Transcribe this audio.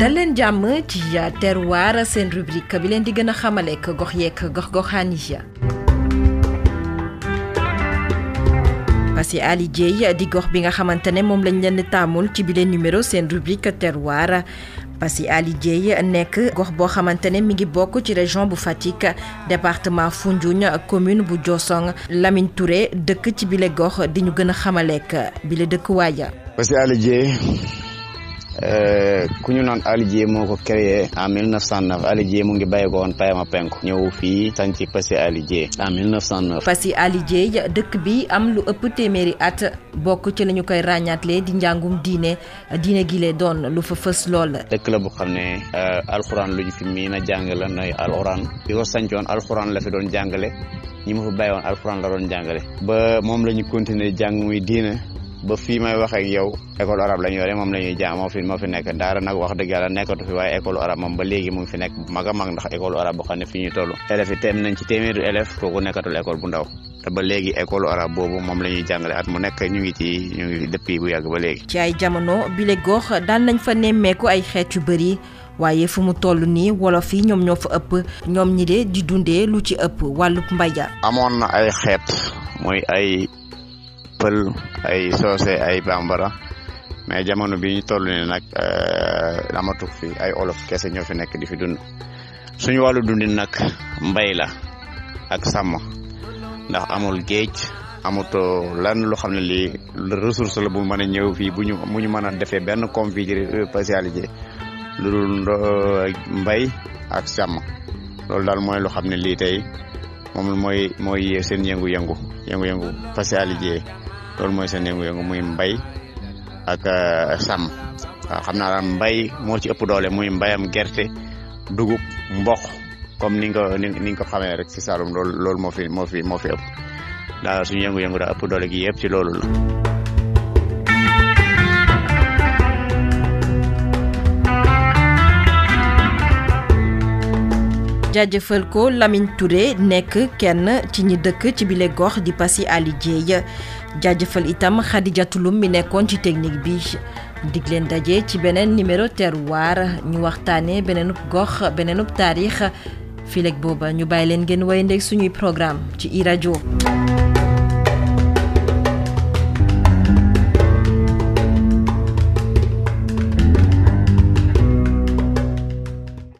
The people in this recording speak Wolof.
dal leen jàmm ci terroir seen rubrique bi leen di gën a xamale ak gox yeeg gox-goxaan yi. Passy Aly Dieye di gox bi nga xamante ne moom lañ leen taamul ci bile numéro seen rubrique terroir. Passy Aly Dieye nekk gox boo xamante ne mi ngi bokk ci région bu Fatick département Foundiougne commune bu Diossong Lamine Touré dëkk ci bile gox di ñu gën a xamaleek bile dëkk waaja Passy Aly Dieye euh, ku ñu naan Aly Dieye moo ko créé en 1909 Aly Dieye mu ngi bàyyi ko woon Payama Penku ñëw fii sanc Passy Aly Dieye en 1909. Passy Aly Dieye dëkk bi am lu ëpp téeméeri at bokk ci lañu koy ràññaatle di njàngum diine diine gi lee doon lu fa fës lool. dëkk la bu xam ne euh, alxuraan lu ñu fi miin a jàng la nooy alxuraan bi ko sancoon alxuraan la fi doon jàngale ñi ma fa bàyyi woon alxuraan la doon jàngale. ba moom la ñu continuer jàng muy diine ba fii may wax ak yow école arabe lañ yore moom la ñuy jàng moo fi moo fi nekk daara nag wax dëgg yàlla nekkatu fi waaye école arabe moom ba léegi mu ngi fi nekk bu mag a mag ndax école arabe boo xam ne fi ñuy toll élèves yi teem nañ ci téeméeru élèves kooku nekkatul école bu ndaw te ba léegi école arabe boobu moom la ñuy jàngale at mu nekk ñu ngi ci ñu ngi depuis bu yàgg ba léegi. ci ay jamono bile gox daan nañ fa nemmeeku ay xeet yu bëri. waaye fu mu toll nii wolof yi ñoom ñoo fa ëpp ñoom ñi de di dundee lu ci ëpp wàllub mbay ja amoon na ay xeet muy ay pël ay soose ay bambara mais jamono bi ñu toll nii nag euh, amatuk fi ay olof kese ñoo fi nekk di fi dund suñu wàllu dundin nag mbay la ak sàmm ndax amul géej amut lan loo xam ne lii ressource la bu mën a ñëw fii bu ñu mu ñu mën a defee benn configuré euh, spécialisé lu dul euh, mbay ak sàmm loolu daal mooy loo xam ne lii tey moom mooy mooy seen yëngu-yëngu yëngu-yëngu spécialisé loolu mooy seen yëngu-yëngu muy mbay ak euh, sàmm waaw xam naa daal mbay moo ci ëpp doole muy mbayam gerte dugub mboq comme ni nga ko ni nga ko xamee rek si Saloum loolu loolu moo fi moo fi moo fi ëpp daal suñu yëngu-yëngu daal ëpp doole gi yëpp ci loolu la. jaajëfal ko Lamine Touré nekk kenn ci ñi dëkk ci bile gox di Passy Aly Dieye jaajëfal itam Xadijatu Lum mi nekkoon ci technique bi dig leen daje ci beneen numéro terroir ñu waxtaanee beneenub gox beneenub taarix fileeg booba ñu bàyyi leen ngeen way ndeg suñuy programme ci i rajo